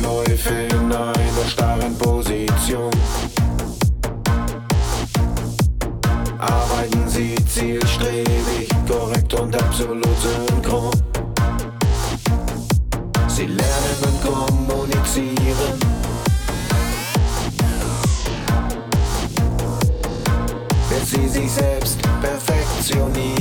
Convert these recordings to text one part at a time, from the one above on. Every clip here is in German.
Läufe in einer starren Position. Arbeiten sie zielstrebig, korrekt und absolut synchron. Sie lernen und kommunizieren. Bis sie sich selbst perfektionieren.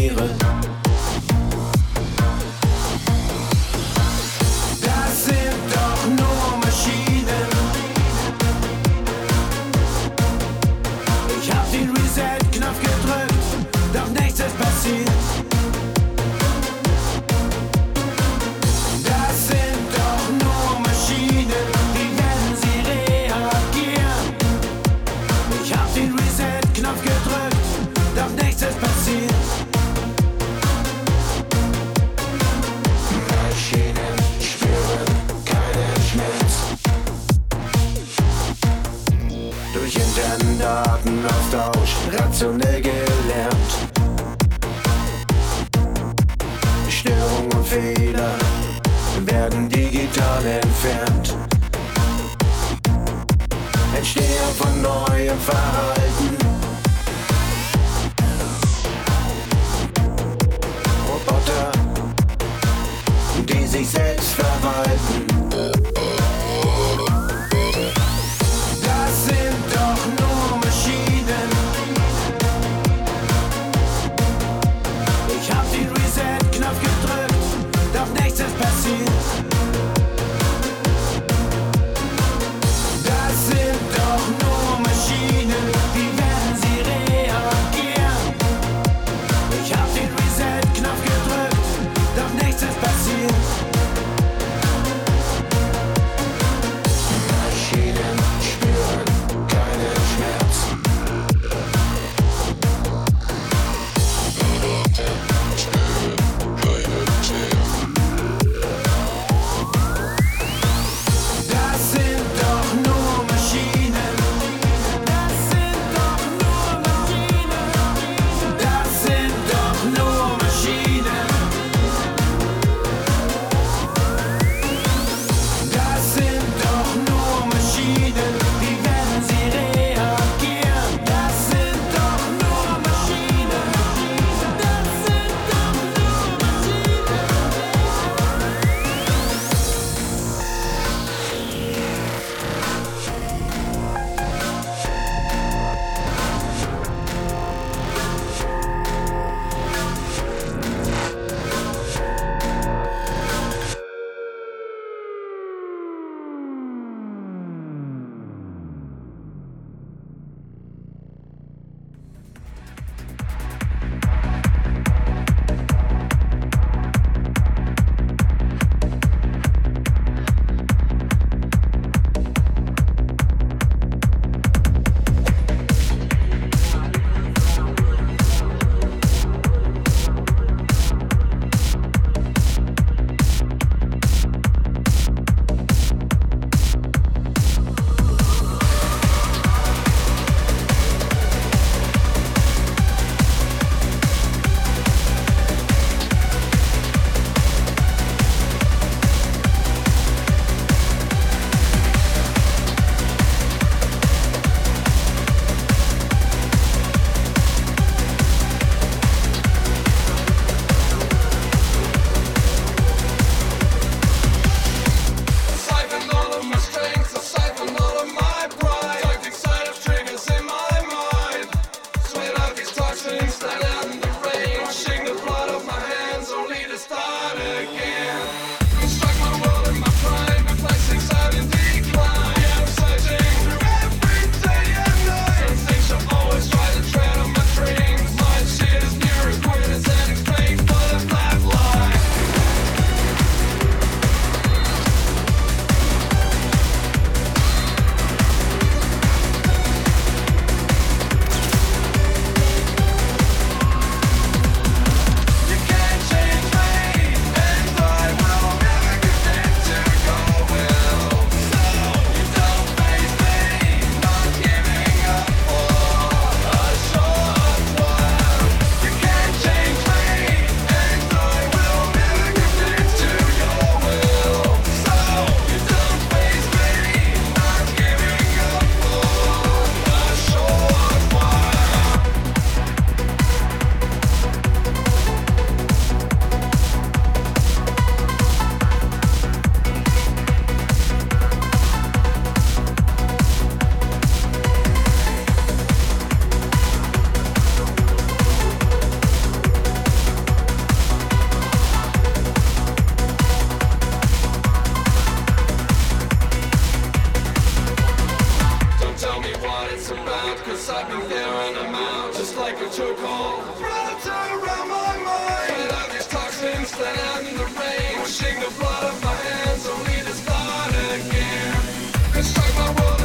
Datenaustausch rationell gelernt. Störungen und Fehler werden digital entfernt. Entstehung von neuem Verhalten. Inside me there and I'm out just like a chokehold. Wrapped around my mind. Get out these toxins that out in the rain, washing the blood of my hands. Only to start again. Construct my world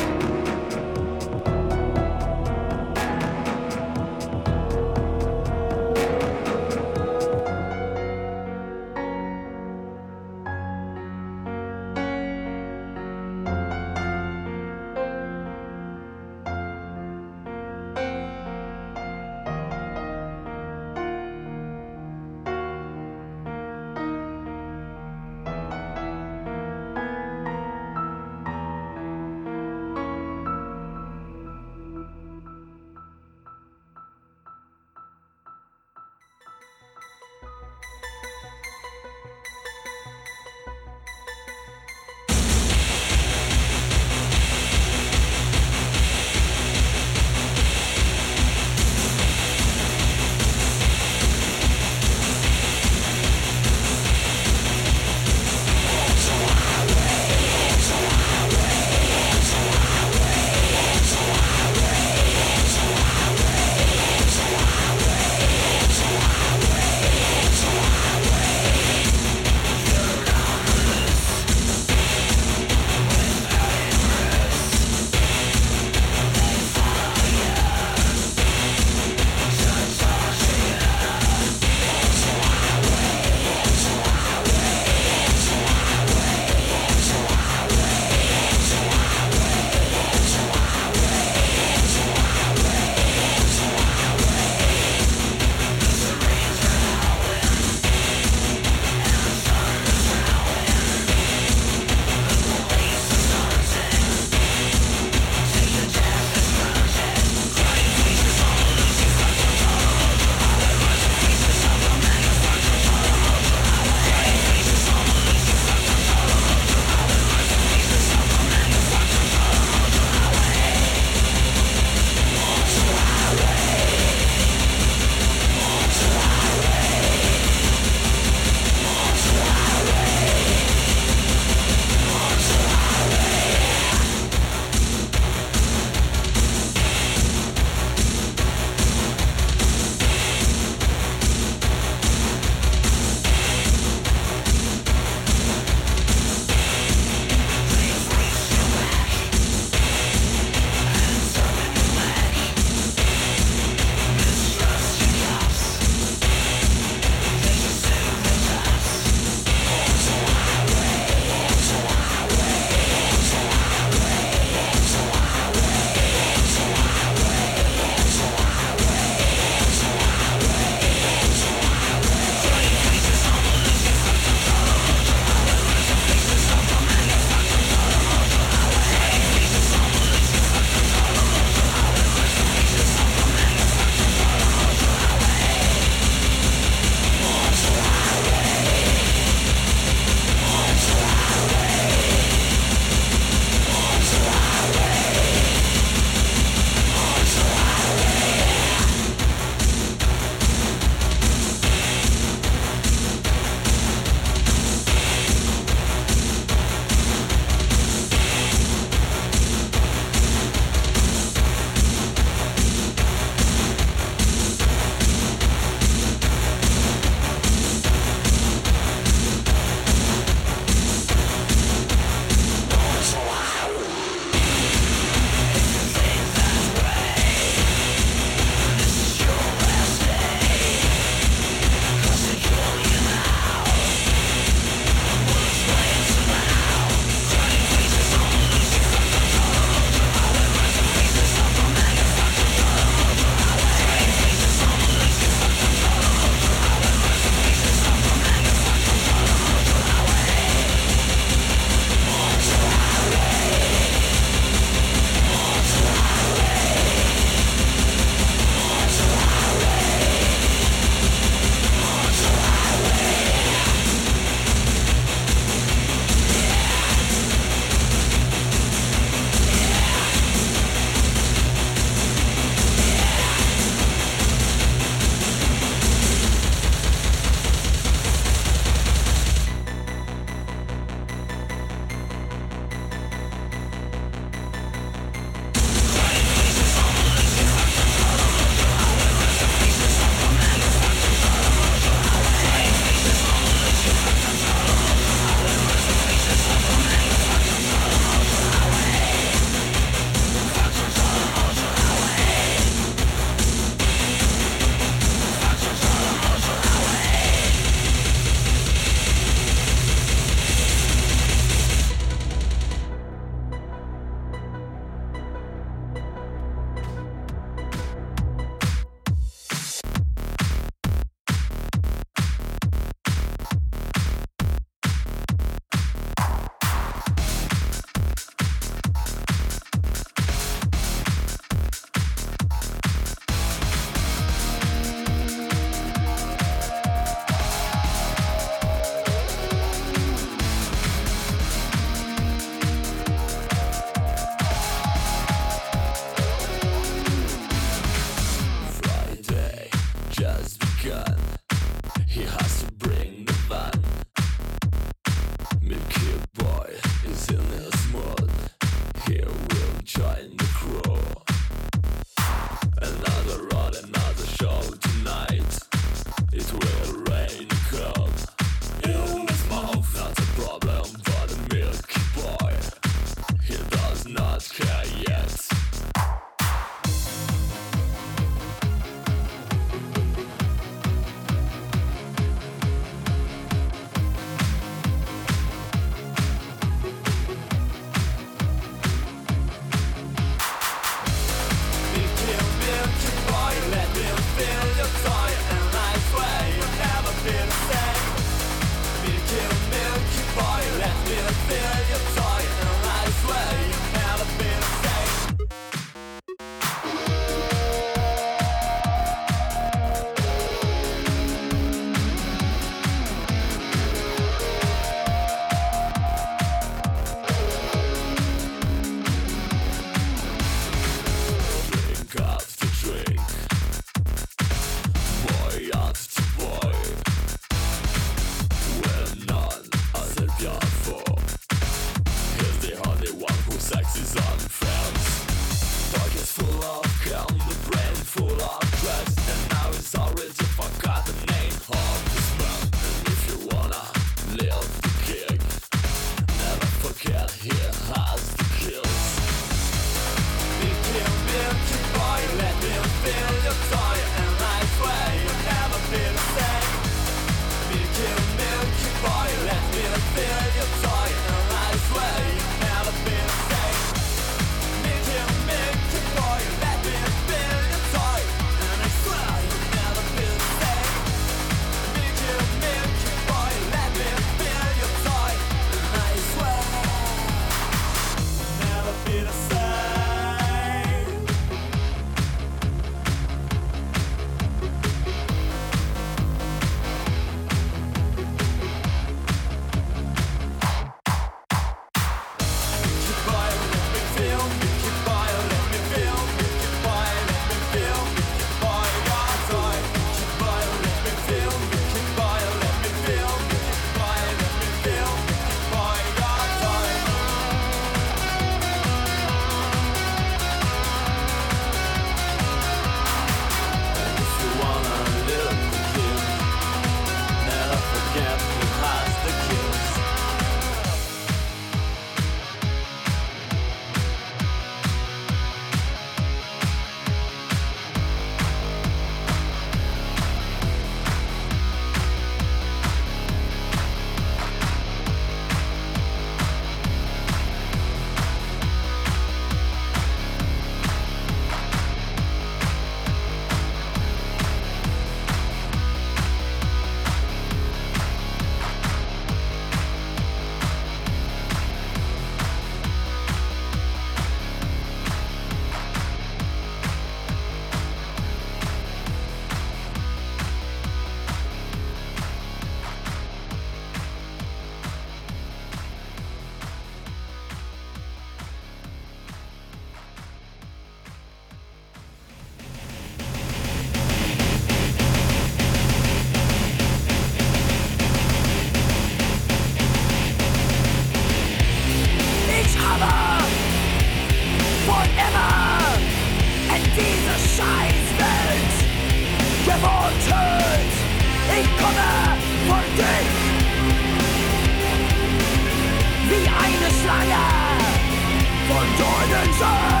Shut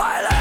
violence.